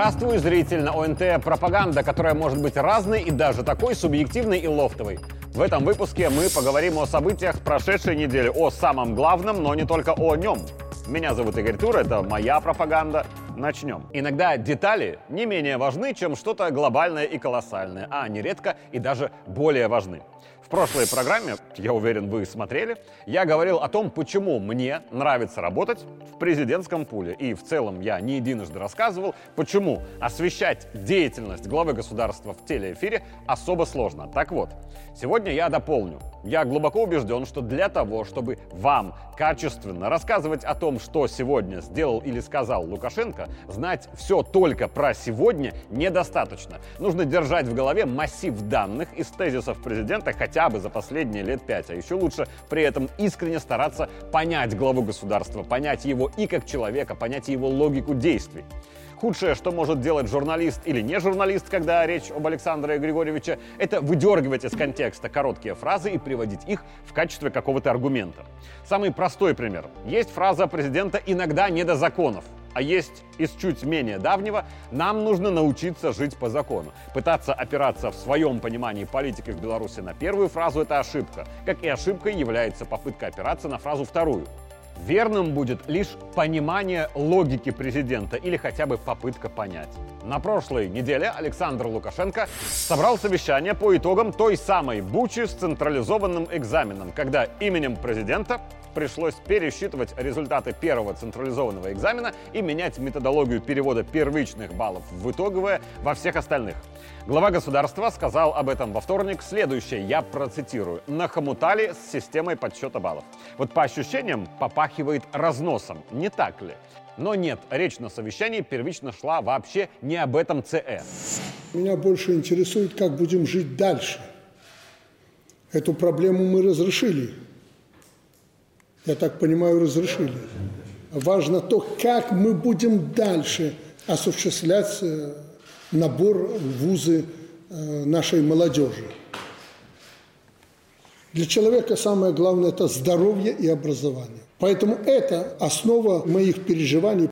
Здравствуй, зритель на ОНТ «Пропаганда», которая может быть разной и даже такой субъективной и лофтовой. В этом выпуске мы поговорим о событиях прошедшей недели, о самом главном, но не только о нем. Меня зовут Игорь Тур, это моя пропаганда. Начнем. Иногда детали не менее важны, чем что-то глобальное и колоссальное, а нередко и даже более важны. Прошлой программе, я уверен, вы смотрели, я говорил о том, почему мне нравится работать в президентском пуле. И в целом я не единожды рассказывал, почему освещать деятельность главы государства в телеэфире особо сложно. Так вот, сегодня я дополню. Я глубоко убежден, что для того, чтобы вам качественно рассказывать о том, что сегодня сделал или сказал Лукашенко, знать все только про сегодня недостаточно. Нужно держать в голове массив данных из тезисов президента хотя бы за последние лет пять, а еще лучше при этом искренне стараться понять главу государства, понять его и как человека, понять его логику действий. Худшее, что может делать журналист или не журналист, когда речь об Александре Григорьевиче, это выдергивать из контекста короткие фразы и приводить их в качестве какого-то аргумента. Самый простой пример. Есть фраза президента «иногда не до законов». А есть из чуть менее давнего «нам нужно научиться жить по закону». Пытаться опираться в своем понимании политики в Беларуси на первую фразу – это ошибка. Как и ошибкой является попытка опираться на фразу вторую – Верным будет лишь понимание логики президента или хотя бы попытка понять. На прошлой неделе Александр Лукашенко собрал совещание по итогам той самой бучи с централизованным экзаменом, когда именем президента пришлось пересчитывать результаты первого централизованного экзамена и менять методологию перевода первичных баллов в итоговое во всех остальных. Глава государства сказал об этом во вторник следующее, я процитирую. «Нахомутали с системой подсчета баллов». Вот по ощущениям попахивает разносом, не так ли? Но нет, речь на совещании первично шла вообще не об этом ЦЭ. Меня больше интересует, как будем жить дальше. Эту проблему мы разрешили я так понимаю, разрешили. Важно то, как мы будем дальше осуществлять э, набор в вузы э, нашей молодежи. Для человека самое главное – это здоровье и образование. Поэтому это основа моих переживаний.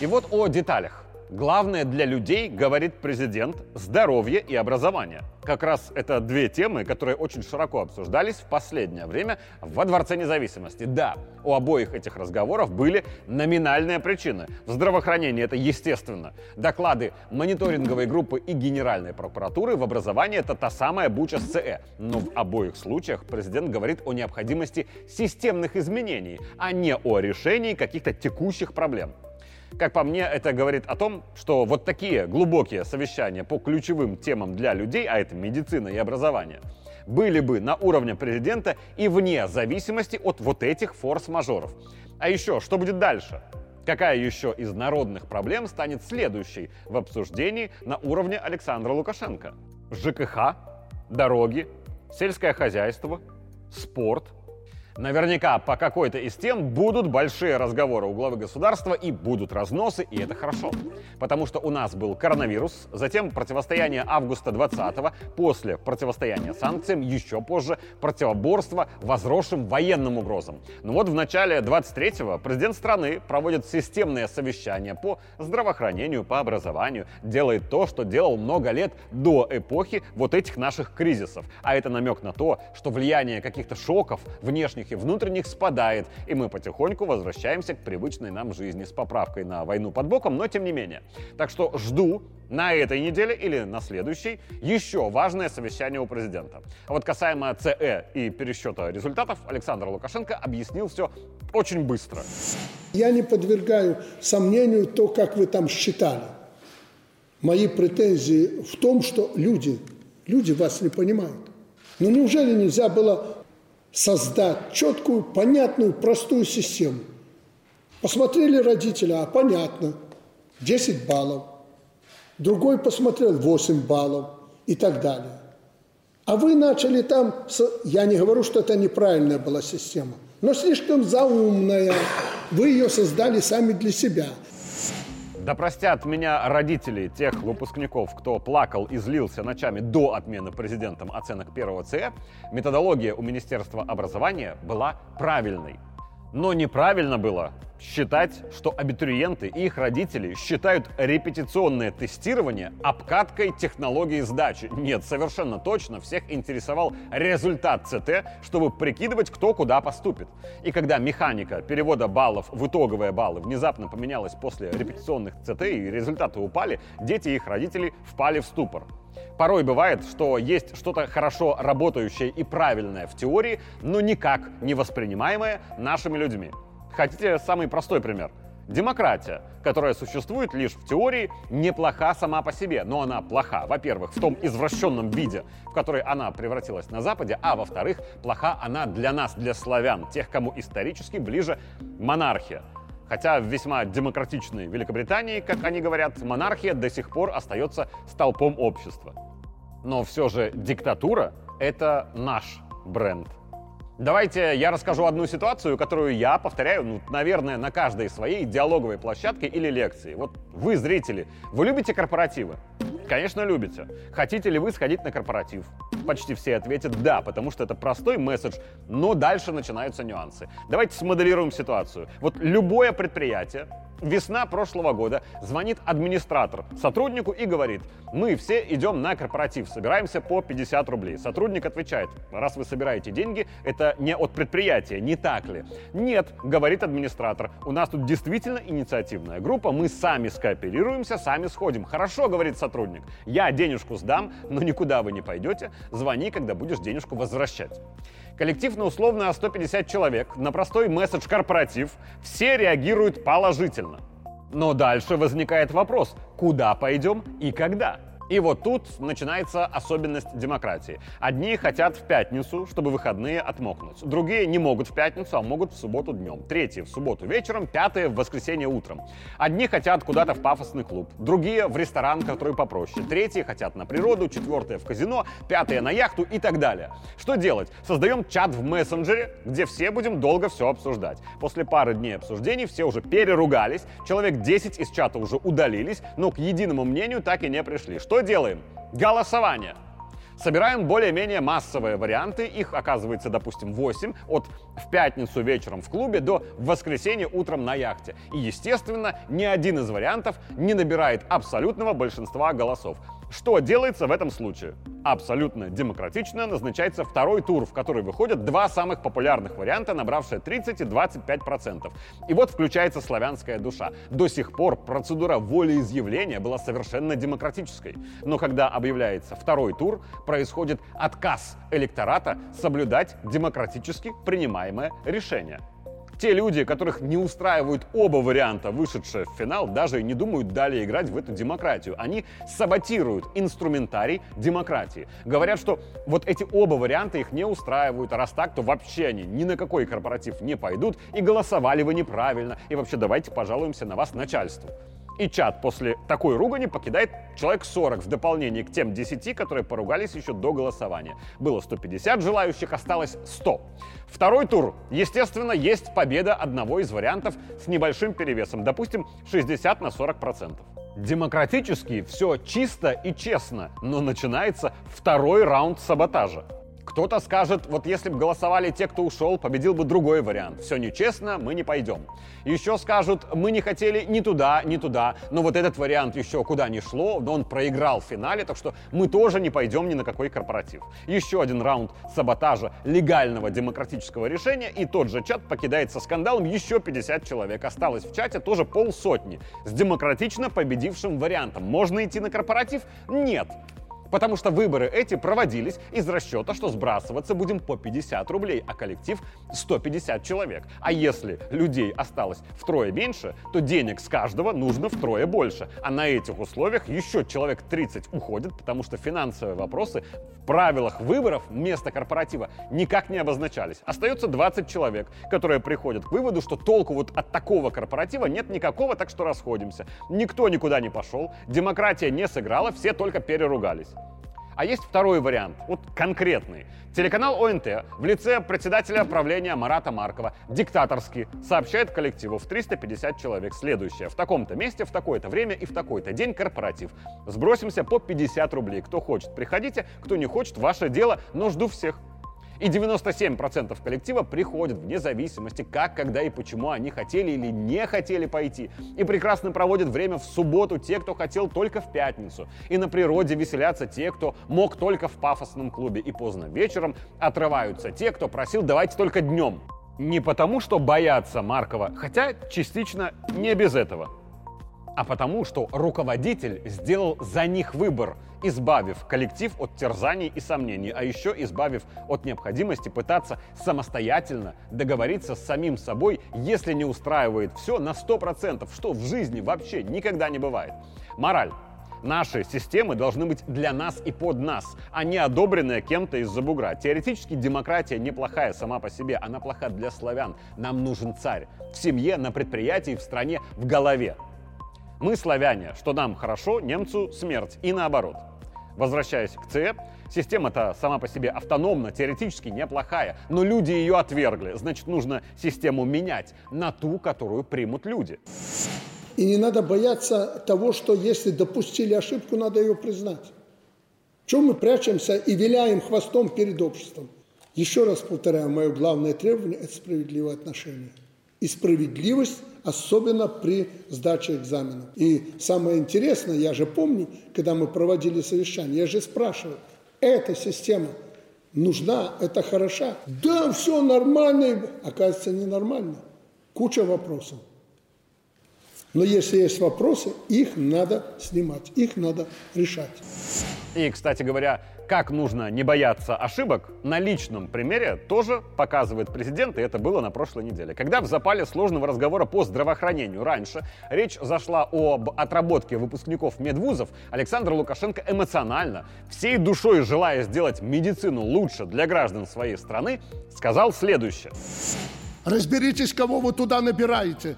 И вот о деталях. Главное для людей, говорит президент, здоровье и образование. Как раз это две темы, которые очень широко обсуждались в последнее время во Дворце независимости. Да, у обоих этих разговоров были номинальные причины. В здравоохранении это естественно. Доклады мониторинговой группы и Генеральной прокуратуры в образовании это та самая буча с. Но в обоих случаях президент говорит о необходимости системных изменений, а не о решении каких-то текущих проблем. Как по мне, это говорит о том, что вот такие глубокие совещания по ключевым темам для людей, а это медицина и образование, были бы на уровне президента и вне зависимости от вот этих форс-мажоров. А еще, что будет дальше? Какая еще из народных проблем станет следующей в обсуждении на уровне Александра Лукашенко? ЖКХ, дороги, сельское хозяйство, спорт – Наверняка по какой-то из тем будут большие разговоры у главы государства и будут разносы, и это хорошо. Потому что у нас был коронавирус, затем противостояние августа 20-го, после противостояния санкциям, еще позже противоборство возросшим военным угрозам. Но вот в начале 23-го президент страны проводит системное совещание по здравоохранению, по образованию, делает то, что делал много лет до эпохи вот этих наших кризисов. А это намек на то, что влияние каких-то шоков внешних внутренних и внутренних спадает, и мы потихоньку возвращаемся к привычной нам жизни с поправкой на войну под боком, но тем не менее. Так что жду на этой неделе или на следующей еще важное совещание у президента. А вот касаемо ЦЭ и пересчета результатов, Александр Лукашенко объяснил все очень быстро. Я не подвергаю сомнению то, как вы там считали. Мои претензии в том, что люди, люди вас не понимают. Ну неужели нельзя было создать четкую, понятную, простую систему. Посмотрели родители, а понятно, 10 баллов. Другой посмотрел 8 баллов и так далее. А вы начали там, я не говорю, что это неправильная была система, но слишком заумная. Вы ее создали сами для себя. Да простят меня родители тех выпускников, кто плакал и злился ночами до отмены президентом оценок первого ЦЭ, методология у Министерства образования была правильной. Но неправильно было считать, что абитуриенты и их родители считают репетиционное тестирование обкаткой технологии сдачи. Нет, совершенно точно всех интересовал результат ЦТ, чтобы прикидывать, кто куда поступит. И когда механика перевода баллов в итоговые баллы внезапно поменялась после репетиционных ЦТ и результаты упали, дети и их родители впали в ступор. Порой бывает, что есть что-то хорошо работающее и правильное в теории, но никак не воспринимаемое нашими людьми. Хотите самый простой пример? Демократия, которая существует лишь в теории, неплоха сама по себе, но она плоха, во-первых, в том извращенном виде, в который она превратилась на Западе, а во-вторых, плоха она для нас, для славян, тех, кому исторически ближе монархия. Хотя в весьма демократичной Великобритании, как они говорят, монархия до сих пор остается столпом общества. Но все же диктатура — это наш бренд. Давайте я расскажу одну ситуацию, которую я повторяю, ну, наверное, на каждой своей диалоговой площадке или лекции. Вот вы, зрители, вы любите корпоративы? Конечно, любите. Хотите ли вы сходить на корпоратив? Почти все ответят «да», потому что это простой месседж, но дальше начинаются нюансы. Давайте смоделируем ситуацию. Вот любое предприятие, Весна прошлого года звонит администратор сотруднику и говорит, мы все идем на корпоратив, собираемся по 50 рублей. Сотрудник отвечает, раз вы собираете деньги, это не от предприятия, не так ли? Нет, говорит администратор, у нас тут действительно инициативная группа, мы сами скооперируемся, сами сходим. Хорошо, говорит сотрудник, я денежку сдам, но никуда вы не пойдете, звони, когда будешь денежку возвращать. Коллектив на условно 150 человек, на простой месседж корпоратив, все реагируют положительно. Но дальше возникает вопрос, куда пойдем и когда? И вот тут начинается особенность демократии. Одни хотят в пятницу, чтобы выходные отмокнуть. Другие не могут в пятницу, а могут в субботу днем. Третьи в субботу вечером, пятые в воскресенье утром. Одни хотят куда-то в пафосный клуб, другие в ресторан, который попроще. Третьи хотят на природу, четвертые в казино, пятые на яхту и так далее. Что делать? Создаем чат в мессенджере, где все будем долго все обсуждать. После пары дней обсуждений все уже переругались, человек 10 из чата уже удалились, но к единому мнению так и не пришли. Что делаем? Голосование. Собираем более-менее массовые варианты, их оказывается, допустим, 8, от в пятницу вечером в клубе до в воскресенье утром на яхте. И, естественно, ни один из вариантов не набирает абсолютного большинства голосов. Что делается в этом случае? Абсолютно демократично назначается второй тур, в который выходят два самых популярных варианта, набравшие 30 и 25 процентов. И вот включается славянская душа. До сих пор процедура волеизъявления была совершенно демократической. Но когда объявляется второй тур, происходит отказ электората соблюдать демократически принимаемое решение. Те люди, которых не устраивают оба варианта, вышедшие в финал, даже не думают далее играть в эту демократию. Они саботируют инструментарий демократии. Говорят, что вот эти оба варианта их не устраивают, а раз так, то вообще они ни на какой корпоратив не пойдут, и голосовали вы неправильно, и вообще давайте пожалуемся на вас начальству. И чат после такой ругани покидает человек 40 в дополнение к тем 10, которые поругались еще до голосования. Было 150 желающих, осталось 100. Второй тур. Естественно, есть победа одного из вариантов с небольшим перевесом, допустим, 60 на 40 процентов. Демократически все чисто и честно, но начинается второй раунд саботажа. Кто-то скажет, вот если бы голосовали те, кто ушел, победил бы другой вариант. Все нечестно, мы не пойдем. Еще скажут, мы не хотели ни туда, ни туда, но вот этот вариант еще куда ни шло, но он проиграл в финале, так что мы тоже не пойдем ни на какой корпоратив. Еще один раунд саботажа легального демократического решения, и тот же чат покидает со скандалом еще 50 человек. Осталось в чате тоже полсотни с демократично победившим вариантом. Можно идти на корпоратив? Нет. Потому что выборы эти проводились из расчета, что сбрасываться будем по 50 рублей, а коллектив 150 человек. А если людей осталось втрое меньше, то денег с каждого нужно втрое больше. А на этих условиях еще человек 30 уходит, потому что финансовые вопросы в правилах выборов вместо корпоратива никак не обозначались. Остается 20 человек, которые приходят к выводу, что толку вот от такого корпоратива нет никакого, так что расходимся. Никто никуда не пошел, демократия не сыграла, все только переругались. А есть второй вариант, вот конкретный. Телеканал ОНТ в лице председателя правления Марата Маркова диктаторски сообщает коллективу в 350 человек следующее. В таком-то месте, в такое-то время и в такой-то день корпоратив. Сбросимся по 50 рублей. Кто хочет, приходите. Кто не хочет, ваше дело, но жду всех. И 97% коллектива приходят вне зависимости, как, когда и почему они хотели или не хотели пойти. И прекрасно проводят время в субботу те, кто хотел только в пятницу. И на природе веселятся те, кто мог только в пафосном клубе. И поздно вечером отрываются те, кто просил давайте только днем. Не потому, что боятся Маркова, хотя частично не без этого а потому, что руководитель сделал за них выбор, избавив коллектив от терзаний и сомнений, а еще избавив от необходимости пытаться самостоятельно договориться с самим собой, если не устраивает все на 100%, что в жизни вообще никогда не бывает. Мораль. Наши системы должны быть для нас и под нас, а не одобренные кем-то из-за бугра. Теоретически демократия неплохая сама по себе, она плоха для славян. Нам нужен царь. В семье, на предприятии, в стране, в голове. Мы славяне, что нам хорошо, немцу смерть и наоборот. Возвращаясь к ЦЕ, система-то сама по себе автономна, теоретически неплохая, но люди ее отвергли. Значит, нужно систему менять на ту, которую примут люди. И не надо бояться того, что если допустили ошибку, надо ее признать. Чем мы прячемся и виляем хвостом перед обществом? Еще раз повторяю, мое главное требование – это справедливое отношение. И справедливость особенно при сдаче экзамена. И самое интересное, я же помню, когда мы проводили совещание, я же спрашивал, эта система нужна, это хороша? Да, все нормально. Оказывается, ненормально. Куча вопросов. Но если есть вопросы, их надо снимать, их надо решать. И, кстати говоря, как нужно не бояться ошибок, на личном примере тоже показывает президент, и это было на прошлой неделе. Когда в запале сложного разговора по здравоохранению раньше речь зашла об отработке выпускников медвузов, Александр Лукашенко эмоционально, всей душой желая сделать медицину лучше для граждан своей страны, сказал следующее. Разберитесь, кого вы туда набираете.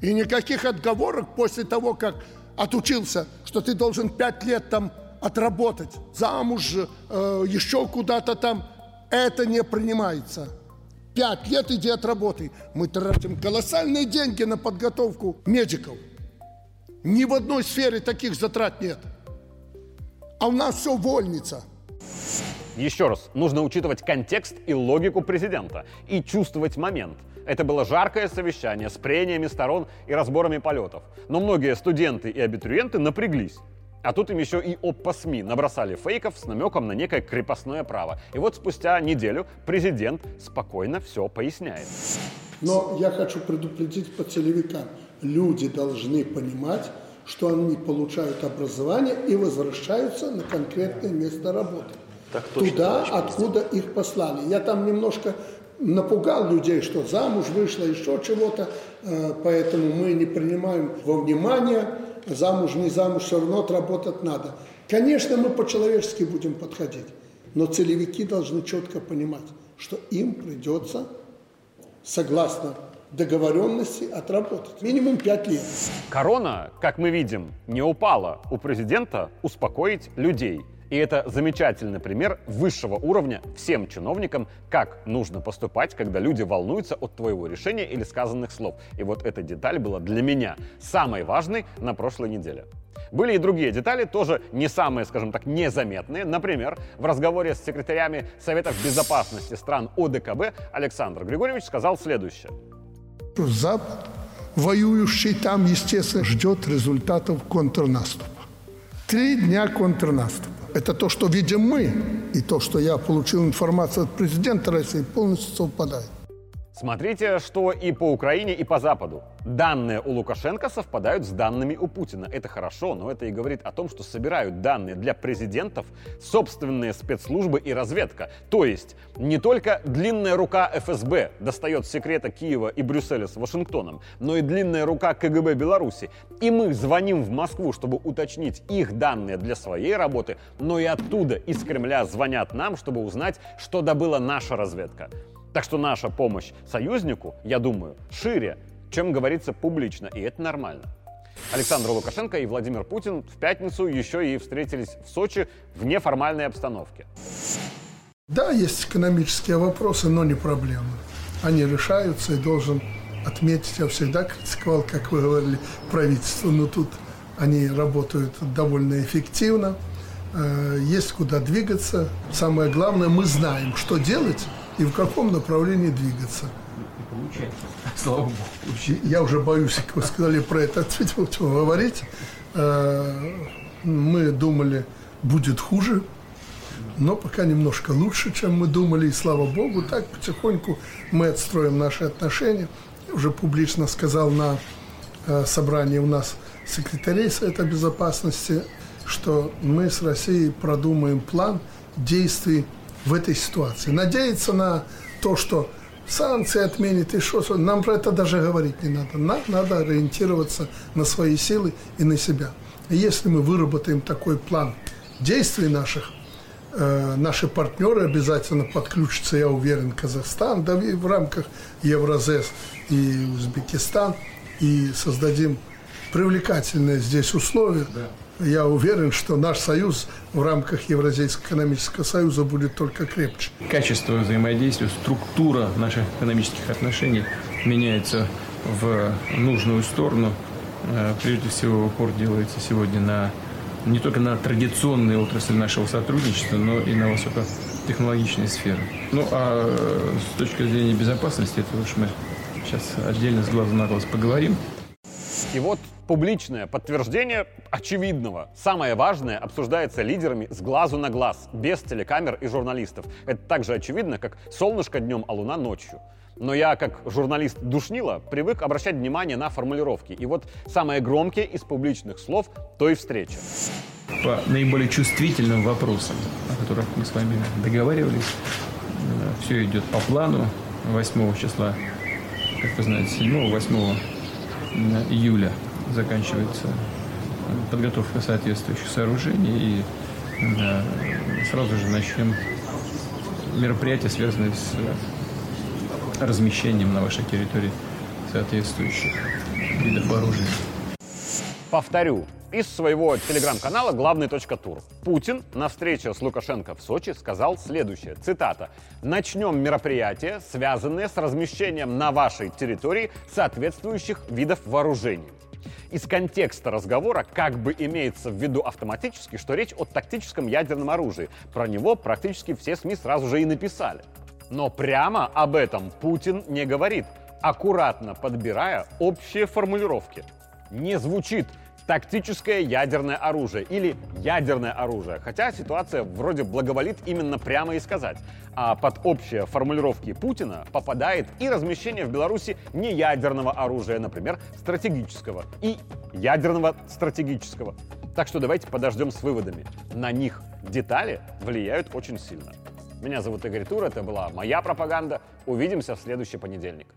И никаких отговорок после того, как отучился, что ты должен пять лет там отработать, замуж, э, еще куда-то там, это не принимается. Пять лет иди отработай. Мы тратим колоссальные деньги на подготовку медиков. Ни в одной сфере таких затрат нет. А у нас все вольница. Еще раз, нужно учитывать контекст и логику президента и чувствовать момент. Это было жаркое совещание с прениями сторон и разборами полетов. Но многие студенты и абитуриенты напряглись. А тут им еще и ОППО СМИ набросали фейков с намеком на некое крепостное право. И вот спустя неделю президент спокойно все поясняет. Но я хочу предупредить по целевикам. Люди должны понимать, что они получают образование и возвращаются на конкретное место работы. Так точно, Туда, откуда их послали. Я там немножко напугал людей, что замуж вышла, еще чего-то, э, поэтому мы не принимаем во внимание замуж, не замуж, все равно отработать надо. Конечно, мы по-человечески будем подходить, но целевики должны четко понимать, что им придется, согласно договоренности, отработать минимум 5 лет. Корона, как мы видим, не упала. У президента успокоить людей – и это замечательный пример высшего уровня всем чиновникам, как нужно поступать, когда люди волнуются от твоего решения или сказанных слов. И вот эта деталь была для меня самой важной на прошлой неделе. Были и другие детали, тоже не самые, скажем так, незаметные. Например, в разговоре с секретарями Советов безопасности стран ОДКБ Александр Григорьевич сказал следующее. Запад, воюющий там, естественно, ждет результатов контрнаступа. Три дня контрнаступа. Это то, что видим мы, и то, что я получил информацию от президента России, полностью совпадает. Смотрите, что и по Украине, и по Западу. Данные у Лукашенко совпадают с данными у Путина. Это хорошо, но это и говорит о том, что собирают данные для президентов собственные спецслужбы и разведка. То есть не только длинная рука ФСБ достает секрета Киева и Брюсселя с Вашингтоном, но и длинная рука КГБ Беларуси. И мы звоним в Москву, чтобы уточнить их данные для своей работы, но и оттуда, из Кремля, звонят нам, чтобы узнать, что добыла наша разведка. Так что наша помощь союзнику, я думаю, шире, чем говорится публично, и это нормально. Александр Лукашенко и Владимир Путин в пятницу еще и встретились в Сочи в неформальной обстановке. Да, есть экономические вопросы, но не проблемы. Они решаются, и должен отметить, я всегда критиковал, как вы говорили, правительство, но тут они работают довольно эффективно. э, есть куда двигаться. Самое главное, мы знаем, что делать и в каком направлении двигаться. И получается. Слава Богу. Я уже боюсь, как вы сказали про это, говорить. Э, мы думали, будет хуже, но пока немножко лучше, чем мы думали, и слава Богу, так потихоньку мы отстроим наши отношения. Я уже публично сказал на э, собрании у нас секретарей Совета Безопасности, что мы с Россией продумаем план действий в этой ситуации. Надеяться на то, что санкции отменит и что, нам про это даже говорить не надо. Нам надо ориентироваться на свои силы и на себя. И если мы выработаем такой план действий наших, э, наши партнеры обязательно подключатся, я уверен, Казахстан, да и в рамках Евразес и Узбекистан, и создадим привлекательные здесь условия. Да я уверен, что наш союз в рамках Евразийского экономического союза будет только крепче. Качество взаимодействия, структура наших экономических отношений меняется в нужную сторону. Э, прежде всего, упор делается сегодня на не только на традиционные отрасли нашего сотрудничества, но и на высокотехнологичные сферы. Ну, а э, с точки зрения безопасности, это уж мы сейчас отдельно с глазу на глаз поговорим. И вот публичное подтверждение очевидного. Самое важное обсуждается лидерами с глазу на глаз, без телекамер и журналистов. Это так же очевидно, как солнышко днем, а луна ночью. Но я, как журналист душнила, привык обращать внимание на формулировки. И вот самое громкие из публичных слов той встречи. По наиболее чувствительным вопросам, о которых мы с вами договаривались, э, все идет по плану. 8 числа, как вы знаете, 7-8 июля заканчивается подготовка соответствующих сооружений и да, сразу же начнем мероприятия, связанные с размещением на вашей территории соответствующих видов оружия. Повторю, из своего телеграм-канала «Главный тур». Путин на встрече с Лукашенко в Сочи сказал следующее, цитата, «Начнем мероприятия, связанные с размещением на вашей территории соответствующих видов вооружений». Из контекста разговора как бы имеется в виду автоматически, что речь о тактическом ядерном оружии. Про него практически все СМИ сразу же и написали. Но прямо об этом Путин не говорит, аккуратно подбирая общие формулировки. Не звучит тактическое ядерное оружие или ядерное оружие. Хотя ситуация вроде благоволит именно прямо и сказать. А под общие формулировки Путина попадает и размещение в Беларуси не ядерного оружия, например, стратегического, и ядерного стратегического. Так что давайте подождем с выводами. На них детали влияют очень сильно. Меня зовут Игорь Тур, это была моя пропаганда. Увидимся в следующий понедельник.